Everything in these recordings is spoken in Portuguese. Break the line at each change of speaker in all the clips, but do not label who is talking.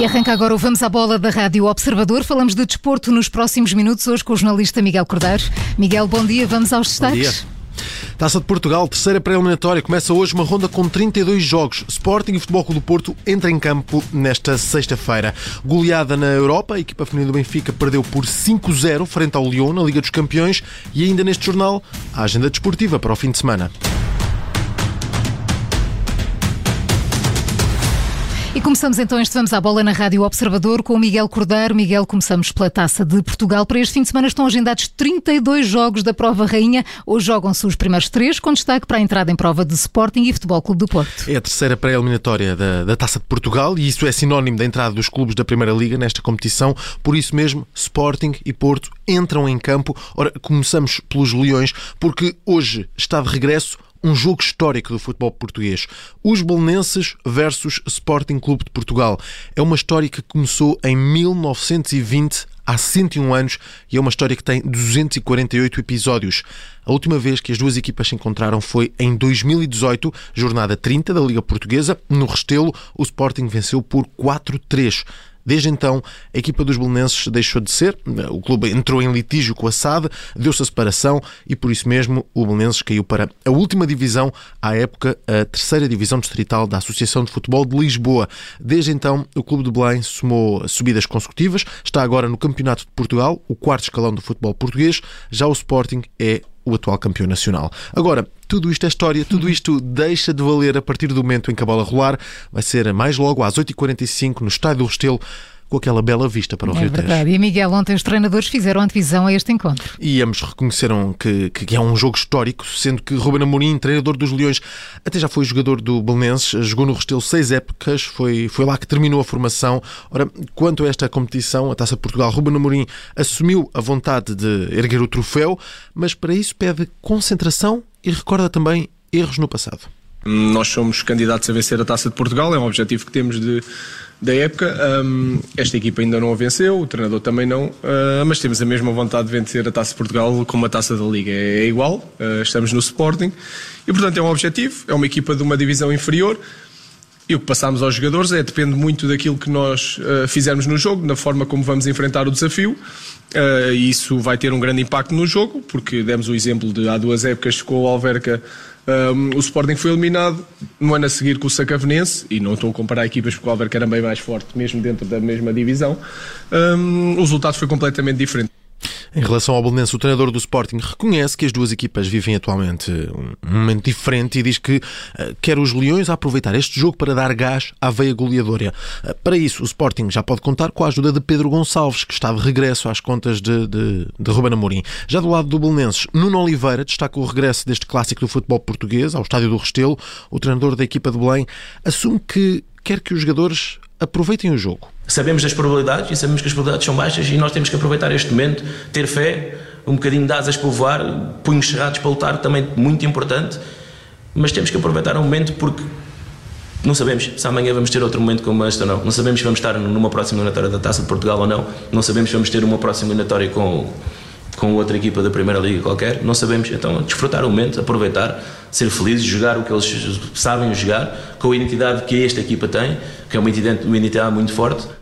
E arranca agora o Vamos à Bola da Rádio Observador. Falamos de desporto nos próximos minutos, hoje com o jornalista Miguel Cordeiro. Miguel, bom dia, vamos aos destaques.
Taça de Portugal, terceira pré-eliminatória. Começa hoje uma ronda com 32 jogos. Sporting e Futebol Clube do Porto entra em campo nesta sexta-feira. Goleada na Europa, a equipa feminina do Benfica perdeu por 5-0 frente ao Lyon na Liga dos Campeões e ainda neste jornal a agenda desportiva para o fim de semana.
E começamos então este Vamos à Bola na Rádio Observador com o Miguel Cordeiro. Miguel, começamos pela Taça de Portugal. Para este fim de semana estão agendados 32 jogos da Prova Rainha. Hoje jogam-se os primeiros três, com destaque para a entrada em prova de Sporting e Futebol Clube do Porto.
É a terceira pré-eliminatória da, da Taça de Portugal e isso é sinónimo da entrada dos clubes da Primeira Liga nesta competição. Por isso mesmo, Sporting e Porto entram em campo. Ora, começamos pelos Leões, porque hoje está de regresso um jogo histórico do futebol português. Os Belenenses versus Sporting Clube de Portugal. É uma história que começou em 1920, há 101 anos, e é uma história que tem 248 episódios. A última vez que as duas equipas se encontraram foi em 2018, jornada 30 da Liga Portuguesa. No Restelo, o Sporting venceu por 4-3. Desde então, a equipa dos belenenses deixou de ser, o clube entrou em litígio com a SAD, deu-se a separação e por isso mesmo o Belenenses caiu para a última divisão, à época a terceira divisão distrital da Associação de Futebol de Lisboa. Desde então, o clube de Belém somou subidas consecutivas, está agora no Campeonato de Portugal, o quarto escalão do futebol português, já o Sporting é o atual campeão nacional. Agora, tudo isto é história, tudo isto deixa de valer a partir do momento em que a bola rolar. Vai ser mais logo às 8h45 no Estádio do Restelo com aquela bela vista para o
é
Rio
verdade.
Tejo.
E Miguel, ontem os treinadores fizeram antevisão a este encontro.
E ambos reconheceram que, que é um jogo histórico, sendo que Ruben Amorim, treinador dos Leões, até já foi jogador do Belenenses, jogou no Restelo seis épocas, foi, foi lá que terminou a formação. Ora, quanto a esta competição, a Taça de Portugal, Ruben Amorim assumiu a vontade de erguer o troféu, mas para isso pede concentração e recorda também erros no passado.
Nós somos candidatos a vencer a Taça de Portugal, é um objetivo que temos de, da época. Um, esta equipa ainda não a venceu, o treinador também não, uh, mas temos a mesma vontade de vencer a Taça de Portugal como a Taça da Liga. É, é igual, uh, estamos no Sporting e, portanto, é um objetivo. É uma equipa de uma divisão inferior. E o que passamos aos jogadores é depende muito daquilo que nós uh, fizermos no jogo, na forma como vamos enfrentar o desafio. Uh, isso vai ter um grande impacto no jogo, porque demos o exemplo de há duas épocas com o Alverca um, o Sporting foi eliminado no ano a seguir com o Sacavenense, e não estou a comparar equipas porque o Alverca era bem mais forte, mesmo dentro da mesma divisão. Um, o resultado foi completamente diferente.
Em relação ao Belenense, o treinador do Sporting reconhece que as duas equipas vivem atualmente um momento diferente e diz que uh, quer os Leões aproveitar este jogo para dar gás à veia goleadora. Uh, para isso, o Sporting já pode contar com a ajuda de Pedro Gonçalves, que está de regresso às contas de, de, de Ruben Amorim. Já do lado do Belenenses, Nuno Oliveira destaca o regresso deste clássico do futebol português ao Estádio do Restelo. O treinador da equipa de Belém assume que quer que os jogadores aproveitem o jogo.
Sabemos das probabilidades e sabemos que as probabilidades são baixas e nós temos que aproveitar este momento, ter fé, um bocadinho de asas para voar, punhos cerrados para lutar, também muito importante, mas temos que aproveitar o momento porque não sabemos se amanhã vamos ter outro momento como este ou não. Não sabemos se vamos estar numa próxima eliminatória da Taça de Portugal ou não. Não sabemos se vamos ter uma próxima eliminatória com com outra equipa da Primeira Liga qualquer, não sabemos. Então, desfrutar o momento, aproveitar, ser felizes, jogar o que eles sabem jogar, com a identidade que esta equipa tem, que é uma identidade, uma identidade muito forte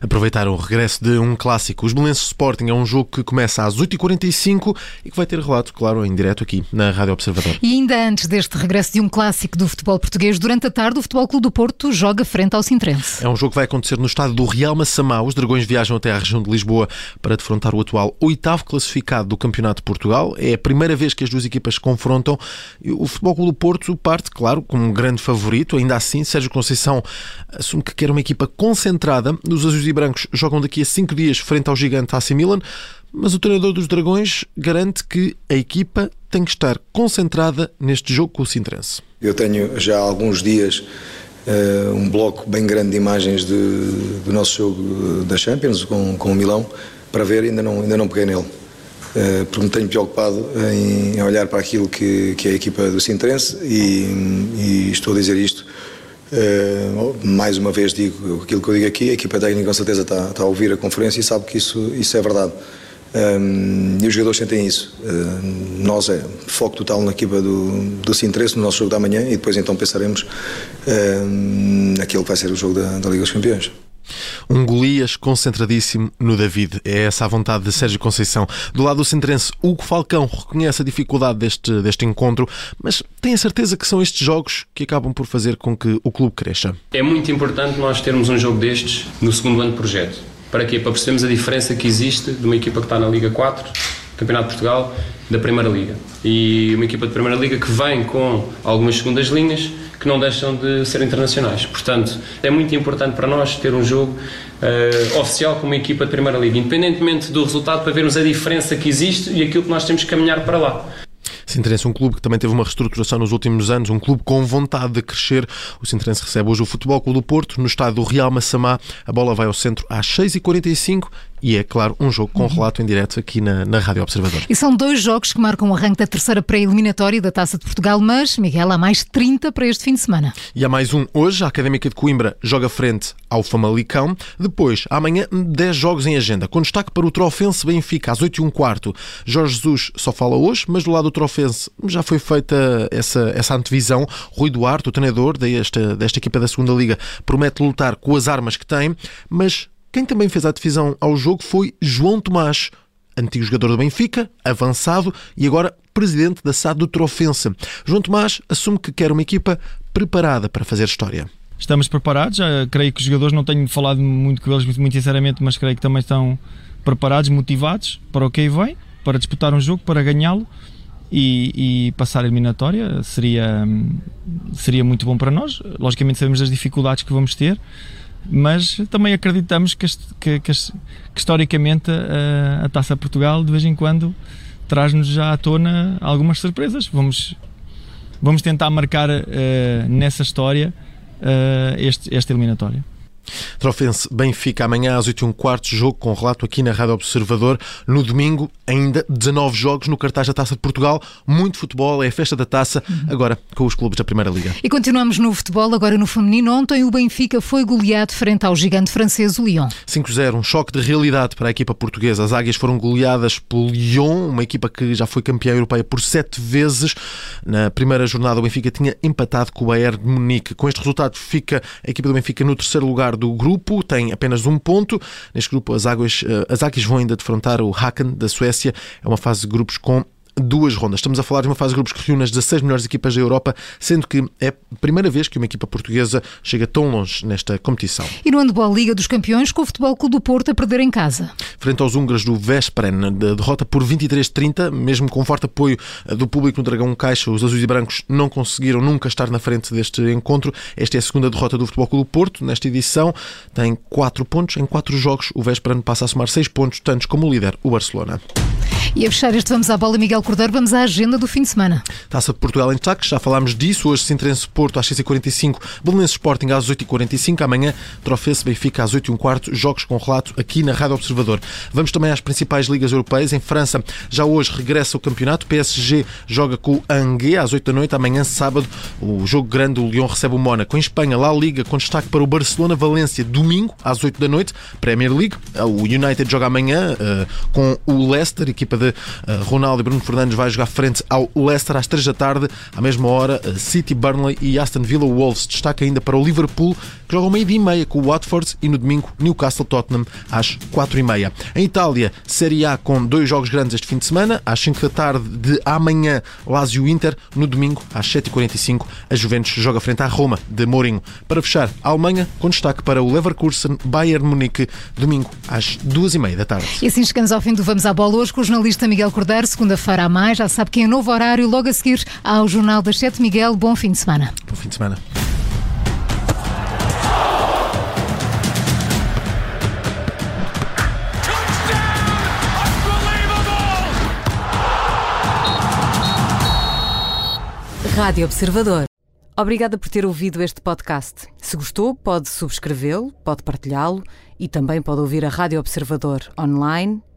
aproveitar o regresso de um clássico. Os Belenenses Sporting é um jogo que começa às 8h45 e que vai ter relato, claro, em direto aqui na Rádio Observador.
E ainda antes deste regresso de um clássico do futebol português, durante a tarde o Futebol Clube do Porto joga frente ao Sintrense.
É um jogo que vai acontecer no estádio do Real Massamá. Os Dragões viajam até à região de Lisboa para defrontar o atual oitavo classificado do Campeonato de Portugal. É a primeira vez que as duas equipas se confrontam. O Futebol Clube do Porto parte, claro, como um grande favorito. Ainda assim, Sérgio Conceição assume que quer uma equipa concentrada. Os azuis e brancos jogam daqui a cinco dias frente ao gigante AC Milan, mas o treinador dos Dragões garante que a equipa tem que estar concentrada neste jogo com o Sintrense.
Eu tenho já há alguns dias uh, um bloco bem grande de imagens de, do nosso jogo da Champions com, com o Milão para ver, ainda não, ainda não peguei nele. Uh, porque me tenho preocupado em olhar para aquilo que, que é a equipa do Sintrense e, e estou a dizer isto mais uma vez digo aquilo que eu digo aqui, a equipa técnica com certeza está, está a ouvir a conferência e sabe que isso, isso é verdade. Um, eh, e os jogadores sentem isso. Uh, nós é foco total na equipa do, do Sinteresse, no nosso jogo da manhã, e depois então pensaremos uh, naquilo que vai ser o jogo da, da Liga dos Campeões.
Um Golias concentradíssimo no David. É essa a vontade de Sérgio Conceição. Do lado do Centrense, Hugo Falcão reconhece a dificuldade deste, deste encontro, mas tem a certeza que são estes jogos que acabam por fazer com que o clube cresça.
É muito importante nós termos um jogo destes no segundo ano de projeto. Para quê? Para percebermos a diferença que existe de uma equipa que está na Liga 4, Campeonato de Portugal, da Primeira Liga. E uma equipa de Primeira Liga que vem com algumas segundas linhas que não deixam de ser internacionais. Portanto, é muito importante para nós ter um jogo uh, oficial com uma equipa de Primeira Liga, independentemente do resultado, para vermos a diferença que existe e aquilo que nós temos que caminhar para lá.
Sinterense, um clube que também teve uma reestruturação nos últimos anos, um clube com vontade de crescer. O Sinterense recebe hoje o Futebol Clube do Porto, no estádio do Real Massamá. A bola vai ao centro às 6h45 e é, claro, um jogo com relato em direto aqui na, na Rádio Observador.
E são dois jogos que marcam o arranque da terceira pré-eliminatória da Taça de Portugal, mas, Miguel, há mais 30 para este fim de semana.
E há mais um hoje, a Académica de Coimbra joga frente ao Famalicão. Depois, amanhã, 10 jogos em agenda, com destaque para o Trofense Benfica, às 8 h 15 Jorge Jesus só fala hoje, mas do lado do Trofense já foi feita essa, essa antevisão. Rui Duarte, o treinador desta, desta equipa da segunda Liga, promete lutar com as armas que tem, mas quem também fez a divisão ao jogo foi João Tomás, antigo jogador do Benfica, avançado e agora presidente da SAD do Trofense. João Tomás assume que quer uma equipa preparada para fazer história.
Estamos preparados, já creio que os jogadores não tenho falado muito com eles, muito sinceramente, mas creio que também estão preparados, motivados para o que vem, para disputar um jogo, para ganhá-lo e, e, passar a eliminatória seria, seria muito bom para nós. Logicamente sabemos das dificuldades que vamos ter, mas também acreditamos que, que, que, que historicamente a, a, Taça Portugal de vez em quando traz-nos já à tona algumas surpresas. Vamos, vamos tentar marcar uh, nessa história uh, este, esta eliminatória.
Trofense Benfica amanhã às 8 h quarto, jogo com relato aqui na Rádio Observador. No domingo, ainda 19 jogos no cartaz da Taça de Portugal. Muito futebol, é a festa da taça, agora com os clubes da Primeira Liga.
E continuamos no futebol, agora no feminino. Ontem o Benfica foi goleado frente ao gigante francês, o Lyon.
5-0, um choque de realidade para a equipa portuguesa. As águias foram goleadas pelo Lyon, uma equipa que já foi campeã europeia por sete vezes. Na primeira jornada, o Benfica tinha empatado com o Bayern de Munique. Com este resultado, fica a equipa do Benfica no terceiro lugar do grupo, tem apenas um ponto. Neste grupo, as águas, eh, as águias vão ainda defrontar o Haken da Suécia. É uma fase de grupos com duas rondas. Estamos a falar de uma fase de grupos que reúne as 16 melhores equipas da Europa, sendo que é a primeira vez que uma equipa portuguesa chega tão longe nesta competição.
E no Handball Liga dos Campeões, com o Futebol Clube do Porto a perder em casa.
Frente aos húngaros do Veszprem, de derrota por 23-30, mesmo com forte apoio do público no Dragão Caixa, os azuis e brancos não conseguiram nunca estar na frente deste encontro. Esta é a segunda derrota do Futebol Clube do Porto nesta edição. Tem 4 pontos em 4 jogos. O Veszprem passa a somar 6 pontos, tantos como o líder, o Barcelona.
E a fechar este Vamos à Bola, Miguel Cordeiro, vamos à agenda do fim de semana.
Taça de Portugal em destaque, já falámos disso. Hoje, Sintrense Porto às 6h45, Belenenses Sporting às 8h45. Amanhã, Trofense Benfica às 8h15, jogos com relato aqui na Rádio Observador. Vamos também às principais ligas europeias. Em França, já hoje regressa o campeonato. PSG joga com o Angers às 8 da noite. Amanhã, sábado, o jogo grande, o Lyon recebe o Mónaco. Em Espanha, lá Liga, com destaque para o Barcelona-Valência, domingo às 8 da noite. Premier League, o United joga amanhã uh, com o Leicester, equipa de uh, Ronaldo e Bruno Fernandes vai jogar frente ao Leicester às 3 da tarde. À mesma hora, uh, City, Burnley e Aston Villa Wolves. Destaca ainda para o Liverpool, que joga meio-dia e meia com o Watford e no domingo Newcastle-Tottenham às 4 e meia. Em Itália, Série A com dois jogos grandes este fim de semana. Às 5 da tarde de amanhã, Lazio-Inter. No domingo, às 7h45, a Juventus joga frente à Roma de Mourinho. Para fechar, a Alemanha, com destaque para o Leverkusen Bayern Munique, domingo às 2h30 da tarde.
E assim chegamos ao fim do Vamos à Bola hoje com o jornalista Miguel Cordeiro. Segunda-feira a mais, já sabe que é novo horário. Logo a seguir ao Jornal das 7. Miguel, bom fim de semana.
Bom fim de semana.
Rádio Observador. Obrigada por ter ouvido este podcast. Se gostou, pode subscrevê-lo, pode partilhá-lo e também pode ouvir a Rádio Observador online